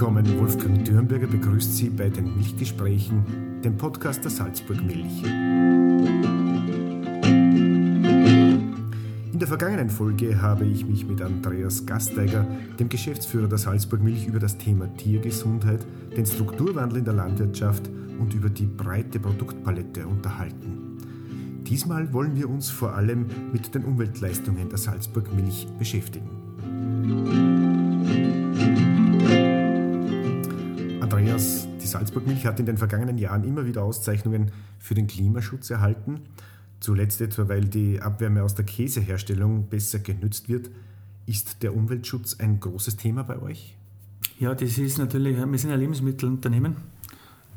willkommen. Wolfgang Dürnberger begrüßt Sie bei den Milchgesprächen, dem Podcast der Salzburg Milch. In der vergangenen Folge habe ich mich mit Andreas Gasteiger, dem Geschäftsführer der Salzburg Milch, über das Thema Tiergesundheit, den Strukturwandel in der Landwirtschaft und über die breite Produktpalette unterhalten. Diesmal wollen wir uns vor allem mit den Umweltleistungen der Salzburg Milch beschäftigen. Salzburg Milch hat in den vergangenen Jahren immer wieder Auszeichnungen für den Klimaschutz erhalten. Zuletzt etwa, weil die Abwärme aus der Käseherstellung besser genützt wird. Ist der Umweltschutz ein großes Thema bei euch? Ja, das ist natürlich, wir sind ein Lebensmittelunternehmen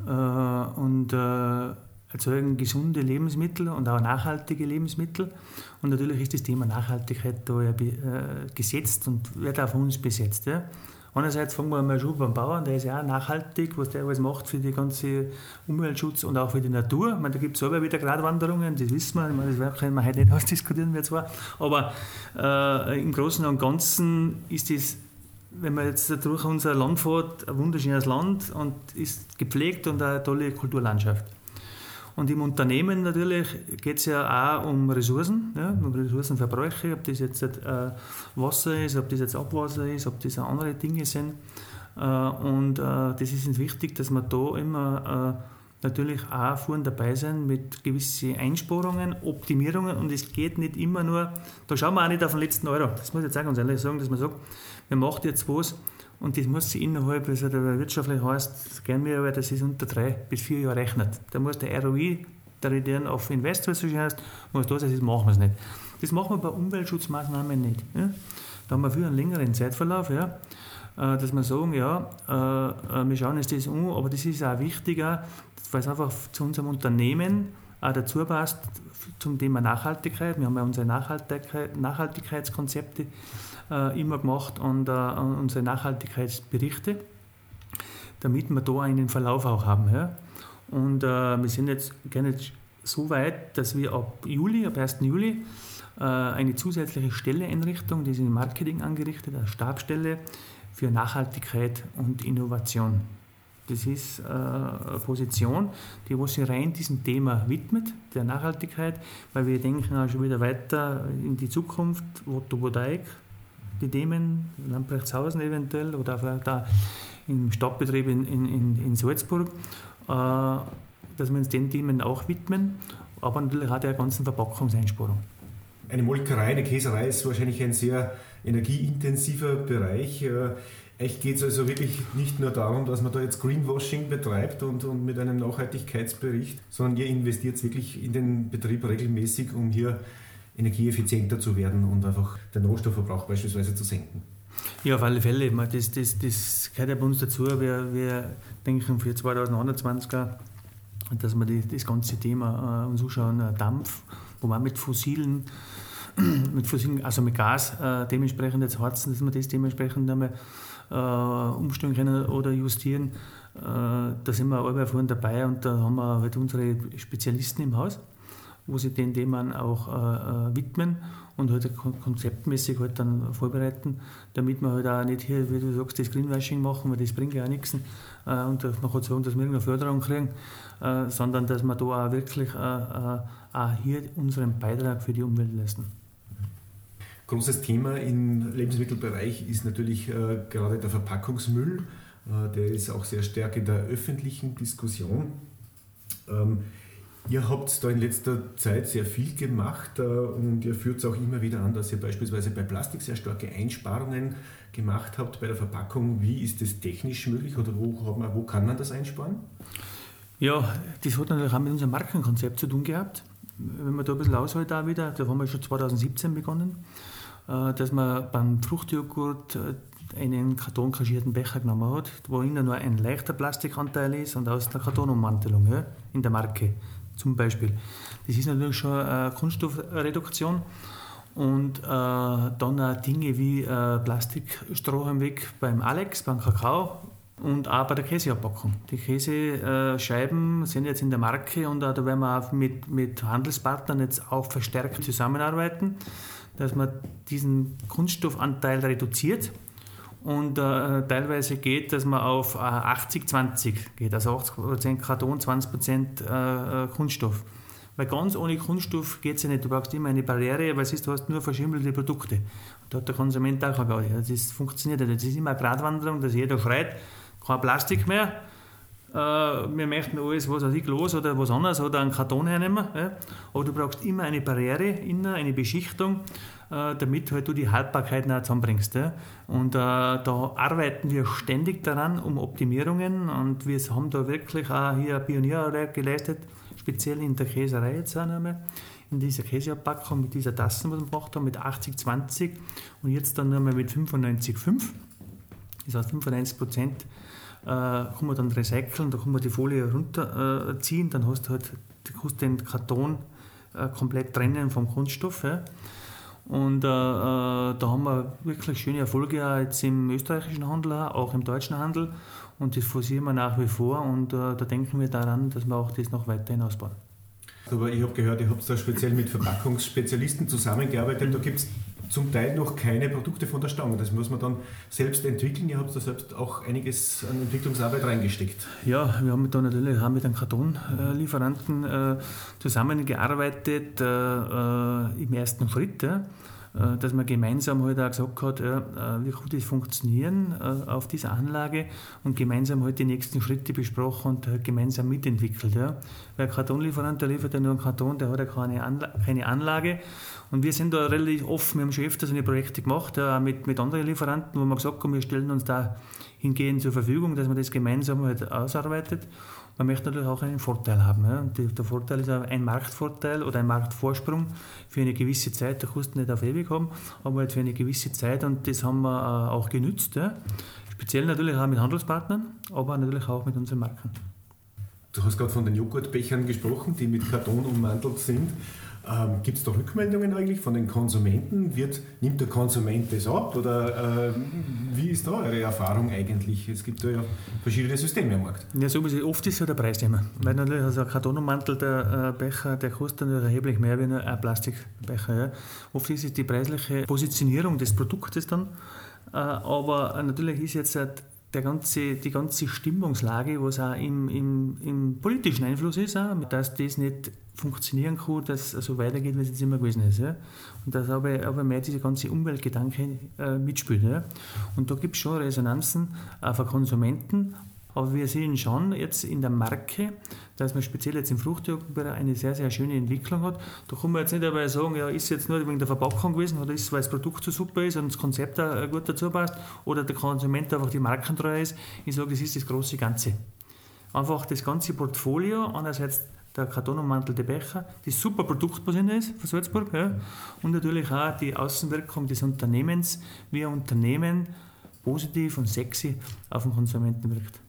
äh, und äh, erzeugen gesunde Lebensmittel und auch nachhaltige Lebensmittel. Und natürlich ist das Thema Nachhaltigkeit da äh, gesetzt und wird von uns besetzt. Ja. Einerseits fangen wir mal schon beim Bauern, der ist ja auch nachhaltig, was der alles macht für den ganzen Umweltschutz und auch für die Natur. Ich meine, da gibt es selber wieder Gradwanderungen, das wissen wir. Meine, das können wir heute nicht ausdiskutieren, wir zwar. Aber äh, im Großen und Ganzen ist das wenn man jetzt durch unser Land fährt, ein wunderschönes Land und ist gepflegt und eine tolle Kulturlandschaft. Und im Unternehmen natürlich geht es ja auch um Ressourcen, ja, um Ressourcenverbräuche, ob das jetzt äh, Wasser ist, ob das jetzt Abwasser ist, ob das andere Dinge sind. Äh, und äh, das ist uns wichtig, dass wir da immer äh, natürlich auch vorne dabei sind mit gewissen Einsparungen, Optimierungen und es geht nicht immer nur, da schauen wir auch nicht auf den letzten Euro, das muss ich jetzt auch ganz ehrlich sagen, dass man sagt, man macht jetzt was und das muss sich innerhalb, also der wirtschaftlich heißt, gern mir, aber das ist unter drei bis vier Jahre rechnet. Da muss der ROI, der Return auf Invest, was so schön heißt, muss da sein, das machen wir es nicht. Das machen wir bei Umweltschutzmaßnahmen nicht. Ja? Da haben wir für einen längeren Zeitverlauf, ja, äh, dass wir sagen, ja, äh, äh, wir schauen uns das an, aber das ist auch wichtiger, weil es einfach zu unserem Unternehmen dazu passt zum Thema Nachhaltigkeit. Wir haben ja unsere Nachhaltigkeit, Nachhaltigkeitskonzepte äh, immer gemacht und äh, unsere Nachhaltigkeitsberichte, damit wir da einen Verlauf auch haben. Und äh, wir sind jetzt nicht so weit, dass wir ab Juli, ab 1. Juli, eine zusätzliche Stelleeinrichtung, die ist im Marketing angerichtet, eine Stabstelle für Nachhaltigkeit und Innovation. Das ist äh, eine Position, die wo sich rein diesem Thema widmet, der Nachhaltigkeit, weil wir denken auch schon wieder weiter in die Zukunft, Photovoltaik, die Themen, Lamprechtshausen eventuell oder vielleicht auch im Stadtbetrieb in, in, in Salzburg, äh, dass wir uns den Themen auch widmen, aber natürlich auch der ganzen Verpackungseinsparung. Eine Molkerei, eine Käserei ist wahrscheinlich ein sehr energieintensiver Bereich. Echt geht es also wirklich nicht nur darum, dass man da jetzt Greenwashing betreibt und, und mit einem Nachhaltigkeitsbericht, sondern ihr investiert wirklich in den Betrieb regelmäßig, um hier energieeffizienter zu werden und einfach den Rohstoffverbrauch beispielsweise zu senken. Ja, auf alle Fälle. Das, das, das gehört ja bei uns dazu. Wir, wir denken für 2021, dass wir die, das ganze Thema äh, uns anschauen, äh, Dampf, wo man mit fossilen, mit fossilen, also mit Gas äh, dementsprechend jetzt harzen, dass wir das dementsprechend einmal äh, umstellen können oder justieren. Äh, da sind wir alle vorhin dabei und da haben wir halt unsere Spezialisten im Haus wo sie den Themen auch äh, äh, widmen und halt konzeptmäßig halt dann vorbereiten, damit wir halt auch nicht hier, wie du sagst, das Greenwashing machen, weil das bringt ja auch nichts äh, und man kann sagen, dass wir irgendeine Förderung kriegen, äh, sondern dass wir da auch wirklich äh, äh, auch hier unseren Beitrag für die Umwelt leisten. Großes Thema im Lebensmittelbereich ist natürlich gerade der Verpackungsmüll. der ist auch sehr stark in der öffentlichen Diskussion. Ähm, Ihr habt da in letzter Zeit sehr viel gemacht äh, und ihr führt es auch immer wieder an, dass ihr beispielsweise bei Plastik sehr starke Einsparungen gemacht habt bei der Verpackung. Wie ist das technisch möglich oder wo, man, wo kann man das einsparen? Ja, das hat natürlich auch mit unserem Markenkonzept zu tun gehabt. Wenn man da ein bisschen aushält, da wieder, da haben wir schon 2017 begonnen, äh, dass man beim Fruchtjoghurt äh, einen kartonkaschierten Becher genommen hat, wo innen nur ein leichter Plastikanteil ist und aus der Kartonummantelung ja, in der Marke zum Beispiel. Das ist natürlich schon eine Kunststoffreduktion. Und äh, dann auch Dinge wie äh, Plastikstroh Weg beim Alex, beim Kakao und auch bei der Käseabpackung. Die Käsescheiben sind jetzt in der Marke und da werden wir auch mit, mit Handelspartnern jetzt auch verstärkt zusammenarbeiten, dass man diesen Kunststoffanteil reduziert und äh, teilweise geht, dass man auf äh, 80-20 geht, also 80% Karton, 20% äh, äh, Kunststoff. Weil ganz ohne Kunststoff geht es ja nicht. Du brauchst immer eine Barriere, weil siehst, du hast nur verschimmelte Produkte. Und da hat der Konsument auch gar nicht. Das funktioniert nicht. Das ist immer eine Gratwanderung, dass jeder schreit, kein Plastik mehr. Äh, wir möchten alles, was weiß ich, los oder was anderes oder einen Karton hernehmen. Ja. Aber du brauchst immer eine Barriere, innen, eine Beschichtung, äh, damit halt du die Haltbarkeit noch zusammenbringst. Ja. Und äh, da arbeiten wir ständig daran, um Optimierungen. Und wir haben da wirklich auch hier Pionierarbeit geleistet speziell in der Käserei jetzt auch nochmal, in dieser Käseabpackung mit dieser Tassen, die wir gemacht haben, mit 80-20 und jetzt dann nochmal mit 95-5. Das heißt, 95 Prozent äh, kann man dann recyceln, da kann man die Folie runterziehen, äh, dann hast du halt hast den Karton äh, komplett trennen vom Kunststoff. Ja. Und äh, äh, da haben wir wirklich schöne Erfolge auch jetzt im österreichischen Handel, auch im deutschen Handel. Und das forcieren wir nach wie vor und äh, da denken wir daran, dass wir auch das noch weiterhin ausbauen. Aber ich habe gehört, ihr habt da speziell mit Verpackungsspezialisten zusammengearbeitet. Da gibt es zum Teil noch keine Produkte von der Stange. Das muss man dann selbst entwickeln. Ihr habt da selbst auch einiges an Entwicklungsarbeit reingesteckt. Ja, wir haben da natürlich haben mit einem Kartonlieferanten äh, zusammengearbeitet äh, äh, im ersten Schritt. Ja. Äh, dass man gemeinsam halt auch gesagt hat, äh, wie gut das funktionieren äh, auf dieser Anlage und gemeinsam halt die nächsten Schritte besprochen und halt gemeinsam mitentwickelt. Ja. Weil ein Kartonlieferant, der liefert ja nur einen Karton, der hat ja keine, keine Anlage und wir sind da relativ offen, wir haben schon öfters eine Projekte gemacht, auch mit, mit anderen Lieferanten, wo wir gesagt haben, wir stellen uns da hingehend zur Verfügung, dass man das gemeinsam halt ausarbeitet man möchte natürlich auch einen Vorteil haben. Ja. Und der Vorteil ist ein Marktvorteil oder ein Marktvorsprung für eine gewisse Zeit. Der kostet nicht auf ewig haben, aber halt für eine gewisse Zeit und das haben wir äh, auch genützt. Ja. Speziell natürlich auch mit Handelspartnern, aber natürlich auch mit unseren Marken. Du hast gerade von den Joghurtbechern gesprochen, die mit Karton ummantelt sind. Ähm, Gibt es da Rückmeldungen eigentlich von den Konsumenten? Wird, nimmt der Konsument das ab oder äh, wie ist da eure Erfahrung eigentlich? Es gibt da ja verschiedene Systeme am Markt. Ja, so oft ist ja der Preisthema. Weil natürlich also ein Kartonummantel, der äh, Becher, der kostet natürlich erheblich mehr wie ein Plastikbecher. Ja. Oft ist es die preisliche Positionierung des Produktes dann, äh, aber natürlich ist jetzt halt der ganze, die ganze Stimmungslage, was auch im, im, im politischen Einfluss ist, auch, dass das nicht funktionieren kann, dass es so weitergeht, wie es jetzt immer gewesen ist. Ja. Und dass aber, aber mehr diese ganze Umweltgedanke äh, mitspielt. Ja. Und da gibt es schon Resonanzen auch von Konsumenten, aber wir sehen schon jetzt in der Marke, dass man speziell jetzt im Fruchtjoghurtbereich eine sehr, sehr schöne Entwicklung hat. Da kann man jetzt nicht dabei sagen, ja, ist jetzt nur wegen der Verpackung gewesen oder ist weil das Produkt so super ist und das Konzept da gut dazu passt oder der Konsument einfach die markentreu ist. Ich sage, das ist das große Ganze. Einfach das ganze Portfolio, einerseits der kartonummantelte Becher, das super Produkt, was ist von Salzburg, ja, und natürlich auch die Außenwirkung des Unternehmens, wie ein Unternehmen positiv und sexy auf den Konsumenten wirkt.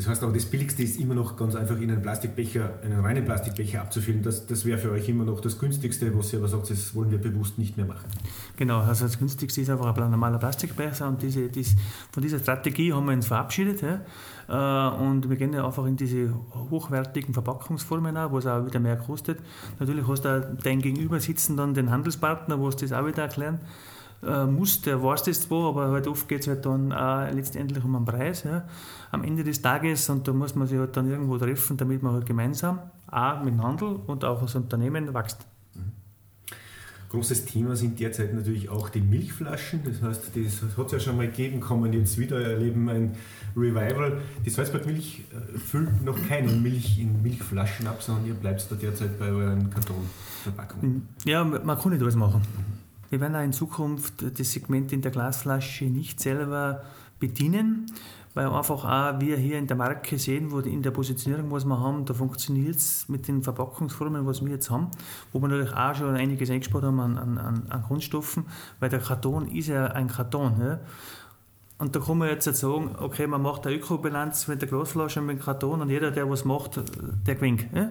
Das heißt aber, das Billigste ist immer noch ganz einfach in einen Plastikbecher, einen reinen Plastikbecher abzufüllen. Das, das wäre für euch immer noch das Günstigste, was ihr aber sagt, das wollen wir bewusst nicht mehr machen. Genau, also das Günstigste ist einfach ein normaler Plastikbecher und diese, dies, von dieser Strategie haben wir uns verabschiedet. Ja. Äh, und wir gehen ja einfach in diese hochwertigen Verpackungsformen auch, wo es auch wieder mehr kostet. Natürlich hast du dein Gegenüber sitzen dann den Handelspartner, wo es das auch wieder erklären äh, muss, der weiß das zwar, aber halt oft geht es halt dann auch letztendlich um einen Preis ja, am Ende des Tages und da muss man sich halt dann irgendwo treffen, damit man halt gemeinsam auch mit dem Handel und auch als Unternehmen wächst. Mhm. Großes Thema sind derzeit natürlich auch die Milchflaschen. Das heißt, das hat es ja schon mal gegeben, man jetzt wieder erleben, ein Revival. Die Salzburg Milch äh, füllt noch keine Milch in Milchflaschen ab, sondern ihr bleibt da derzeit bei euren Kartonverpackungen. Ja, man kann nicht alles machen. Wir werden auch in Zukunft das Segment in der Glasflasche nicht selber bedienen, weil einfach auch wir hier in der Marke sehen, wo in der Positionierung, was wir haben, da funktioniert es mit den Verpackungsformen, was wir jetzt haben, wo wir natürlich auch schon einiges eingespart haben an, an, an Grundstoffen, weil der Karton ist ja ein Karton. Ja. Und da kann man jetzt sagen, okay, man macht eine Ökobilanz mit der Glasflasche und mit dem Karton und jeder, der was macht, der gewinnt. Ja?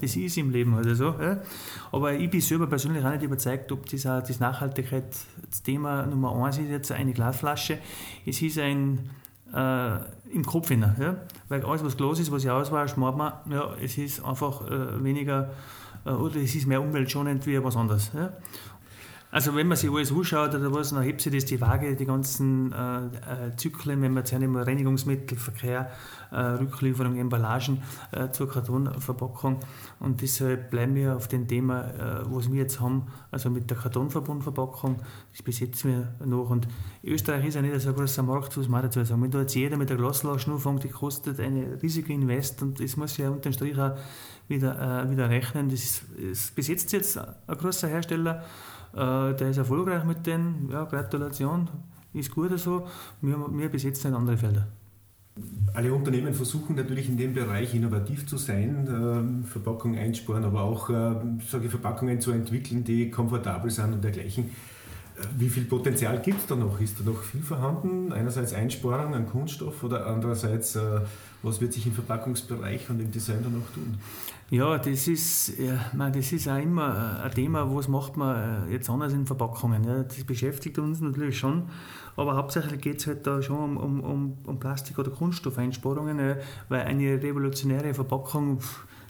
Das ist im Leben halt so. Ja. Aber ich bin selber persönlich auch nicht überzeugt, ob das, das Nachhaltigkeitsthema Nummer eins ist jetzt eine Glasflasche. Es ist ein äh, im Kopf hin. Ja. Weil alles, was Glas ist, was ich auswasche, meint man, ja, es ist einfach äh, weniger äh, oder es ist mehr umweltschonend wie was anderes. Ja. Also wenn man sich alles anschaut oder was, dann hebt sich das die Waage, die ganzen äh, äh Zyklen, wenn man jetzt immer Reinigungsmittel, Verkehr, äh, Rücklieferung, Emballagen äh, zur Kartonverpackung. Und deshalb bleiben wir auf dem Thema, äh, was wir jetzt haben, also mit der Kartonverbundverpackung, das besetzen wir noch. Und Österreich ist ja nicht so ein großer Markt, muss man dazu sagen. Wenn da jetzt jeder mit der Glasflasche anfängt, die kostet eine riesige Invest und das muss ja unter dem Strich auch wieder, äh, wieder rechnen. Das, das besetzt jetzt ein großer Hersteller äh, der ist erfolgreich mit denen. Ja, Gratulation, ist gut so. Wir, wir besetzen andere Felder. Alle Unternehmen versuchen natürlich in dem Bereich innovativ zu sein, äh, Verpackungen einsparen, aber auch äh, Verpackungen zu entwickeln, die komfortabel sind und dergleichen. Äh, wie viel Potenzial gibt es da noch? Ist da noch viel vorhanden? Einerseits Einsparung an Kunststoff oder andererseits, äh, was wird sich im Verpackungsbereich und im Design da noch tun? Ja, das ist, man, das ist auch immer ein Thema, was macht man äh, jetzt anders in Verpackungen. Ja. Das beschäftigt uns natürlich schon, aber hauptsächlich geht es halt da schon um, um, um Plastik- oder Kunststoffeinsparungen, weil eine revolutionäre Verpackung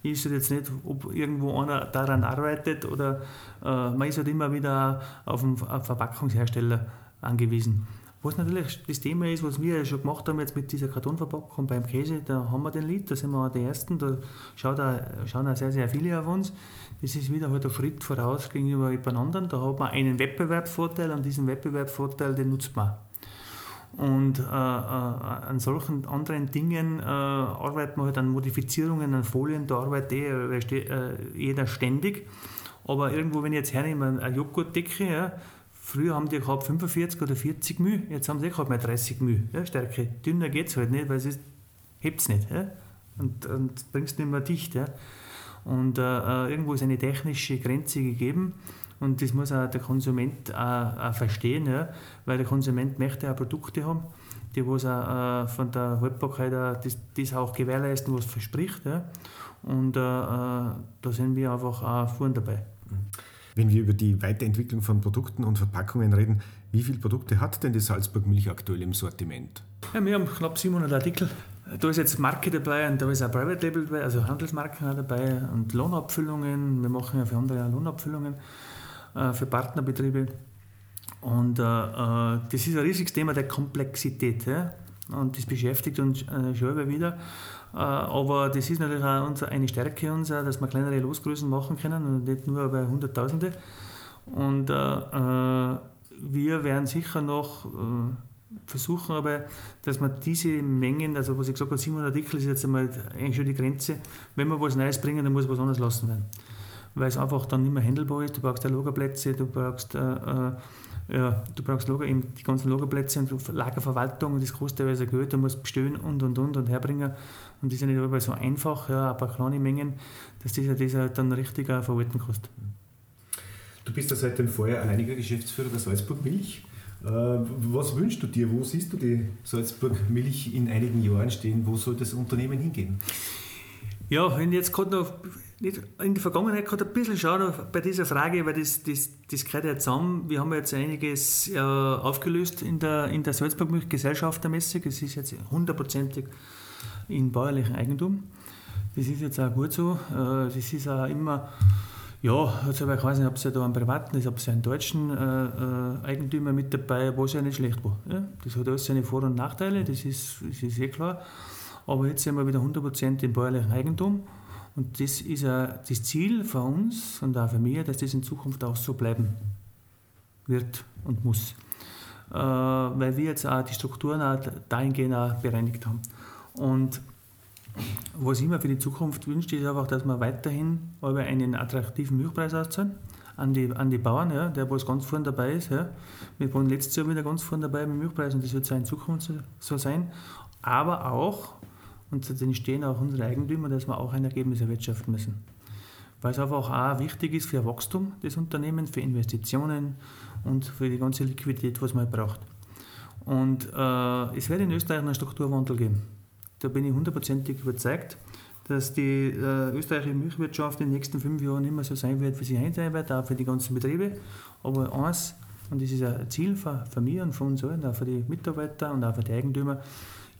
ist halt jetzt nicht, ob irgendwo einer daran arbeitet oder äh, man ist halt immer wieder auf einen Verpackungshersteller angewiesen. Was natürlich das Thema ist, was wir ja schon gemacht haben jetzt mit dieser Kartonverpackung beim Käse, da haben wir den Lied, da sind wir die Ersten, da schaut auch, schauen auch sehr, sehr viele auf uns. Das ist wieder halt ein Schritt voraus gegenüber jemand anderen. Da hat man einen Wettbewerbsvorteil und diesen Wettbewerbsvorteil, den nutzt man. Und äh, äh, an solchen anderen Dingen äh, arbeitet man halt an Modifizierungen, an Folien, da arbeitet eh, äh, jeder ständig. Aber irgendwo, wenn ich jetzt hernehme, eine Joghurtdecke, ja, Früher haben die gehabt 45 oder 40 μ, jetzt haben sie eh gehabt mal 30 μ ja, Stärke. Dünner geht es halt nicht, weil es hebt es nicht. Ja? Und, und bringst nicht mehr dicht. Ja? Und äh, irgendwo ist eine technische Grenze gegeben. Und das muss auch der Konsument auch, auch verstehen, ja? weil der Konsument möchte auch Produkte haben, die was auch, äh, von der Haltbarkeit auch, das, das auch gewährleisten, was verspricht. Ja? Und äh, äh, da sind wir einfach auch vorn dabei. Wenn wir über die Weiterentwicklung von Produkten und Verpackungen reden, wie viele Produkte hat denn die Salzburg Milch aktuell im Sortiment? Ja, wir haben knapp 700 Artikel. Da ist jetzt Marke dabei und da ist auch Private Label dabei, also Handelsmarken dabei und Lohnabfüllungen. Wir machen ja für andere auch Lohnabfüllungen für Partnerbetriebe. Und äh, äh, das ist ein riesiges Thema der Komplexität. Ja? Und das beschäftigt uns äh, schon immer wieder. Äh, aber das ist natürlich auch eine Stärke unserer, dass wir kleinere Losgrößen machen können und nicht nur bei Hunderttausende. Und äh, äh, wir werden sicher noch versuchen, aber dass man diese Mengen, also was ich gesagt habe, 700 Artikel ist jetzt einmal eigentlich schon die Grenze. Wenn wir was Neues bringen, dann muss was anderes lassen werden. Weil es einfach dann nicht mehr handelbar ist. Du brauchst ja Lagerplätze, du brauchst äh, ja, du brauchst Lager, eben die ganzen Lagerplätze und Lagerverwaltung und das kostet teilweise Geld, du musst bestellen und und und und herbringen. Und das ist ja nicht immer so einfach, ja, paar kleine Mengen, dass das, das dann richtig verwalten kostet. Du bist ja seit dem Vorjahr alleiniger Geschäftsführer der Salzburg Milch. Äh, was wünschst du dir? Wo siehst du die Salzburg Milch in einigen Jahren stehen? Wo soll das Unternehmen hingehen? Ja, wenn jetzt gerade noch in die Vergangenheit gerade ein bisschen schaue bei dieser Frage, weil das, das, das gehört ja zusammen. Wir haben jetzt einiges äh, aufgelöst in der, in der Salzburg Gesellschaftermesse. Das ist jetzt hundertprozentig in bäuerlichem Eigentum. Das ist jetzt auch gut so. Äh, das ist auch immer, ja, also ich weiß nicht, ob es ja da einen privaten ist, ob es ja einen deutschen äh, äh, Eigentümer mit dabei, was ja nicht schlecht war. Ja? Das hat alles seine Vor- und Nachteile, das ist, das ist eh klar. Aber jetzt sind wir wieder 100% in bäuerlichem Eigentum. Und das ist auch das Ziel für uns und auch für mich, dass das in Zukunft auch so bleiben wird und muss. Äh, weil wir jetzt auch die Strukturen auch dahingehend auch bereinigt haben. Und was ich mir für die Zukunft wünsche, ist einfach, dass wir weiterhin einen attraktiven Milchpreis auszahlen an die, an die Bauern, ja, der was ganz vorne dabei ist. Ja. Wir waren letztes Jahr wieder ganz vorne dabei mit dem Milchpreis und das wird in Zukunft so sein. Aber auch, und zu denen stehen auch unsere Eigentümer, dass wir auch ein Ergebnis erwirtschaften müssen. Weil es einfach auch wichtig ist für Wachstum des Unternehmens, für Investitionen und für die ganze Liquidität, was man braucht. Und äh, es wird in Österreich einen Strukturwandel geben. Da bin ich hundertprozentig überzeugt, dass die äh, österreichische Milchwirtschaft in den nächsten fünf Jahren mehr so sein wird, wie sie heute sein wird, auch für die ganzen Betriebe. Aber eins, und das ist ein Ziel für, und für uns allen, auch für die Mitarbeiter und auch für die Eigentümer,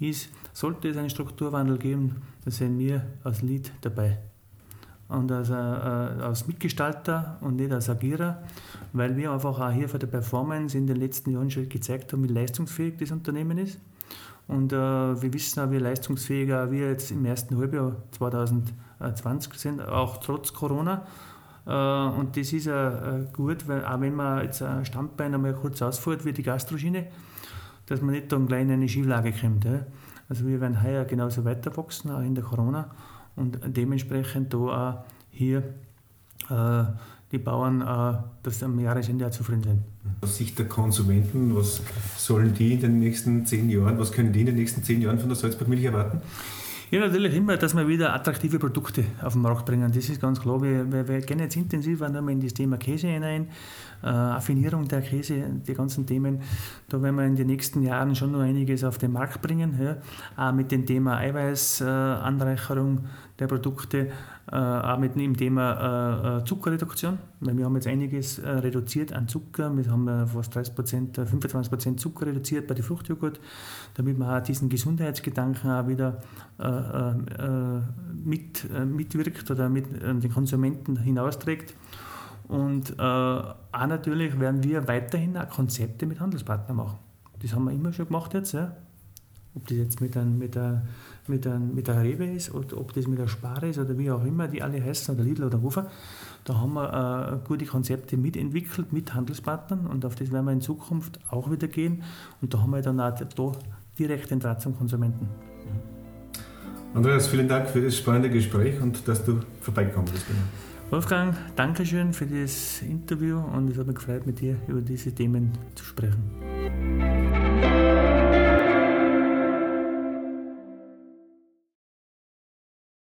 ist, sollte es einen Strukturwandel geben, dann sind wir als Lied dabei. und als, äh, als Mitgestalter und nicht als Agierer, weil wir einfach auch hier für die Performance in den letzten Jahren schon gezeigt haben, wie leistungsfähig das Unternehmen ist. Und äh, wir wissen auch, wie leistungsfähiger wir jetzt im ersten Halbjahr 2020 sind, auch trotz Corona. Äh, und das ist äh, gut, weil auch wenn man jetzt ein Standbein einmal kurz ausfällt, wie die Gastroschiene, dass man nicht dann gleich in eine Schieflage kommt. Also wir werden heuer genauso weiter wachsen, auch in der Corona. Und dementsprechend da auch hier äh, die Bauern, dass am Jahresende auch zufrieden sind. Aus Sicht der Konsumenten, was sollen die in den nächsten zehn Jahren, was können die in den nächsten zehn Jahren von der Salzburg Milch erwarten? Ja, natürlich immer, dass wir wieder attraktive Produkte auf den Markt bringen. Das ist ganz klar. Wir, wir, wir gehen jetzt intensiv in das Thema Käse hinein, äh, Affinierung der Käse, die ganzen Themen. Da werden wir in den nächsten Jahren schon noch einiges auf den Markt bringen. Ja. Auch mit dem Thema Eiweißanreicherung äh, der Produkte, äh, auch mit dem Thema äh, Zuckerreduktion. Weil wir haben jetzt einiges äh, reduziert an Zucker. Wir haben äh, fast 30 25% Zucker reduziert bei den Fruchtjoghurt, damit man auch diesen Gesundheitsgedanken auch wieder mit, mitwirkt oder mit den Konsumenten hinausträgt. Und äh, auch natürlich werden wir weiterhin auch Konzepte mit Handelspartnern machen. Das haben wir immer schon gemacht jetzt. Ja. Ob das jetzt mit, ein, mit, ein, mit, ein, mit der Rewe ist oder ob das mit der Spare ist oder wie auch immer die alle heißen, oder Lidl oder Hofer, da haben wir äh, gute Konzepte mitentwickelt mit Handelspartnern und auf das werden wir in Zukunft auch wieder gehen. Und da haben wir dann auch da direkt den Draht zum Konsumenten. Andreas, vielen Dank für das spannende Gespräch und dass du vorbeigekommen bist. Wolfgang, danke schön für das Interview und es hat mich gefreut, mit dir über diese Themen zu sprechen.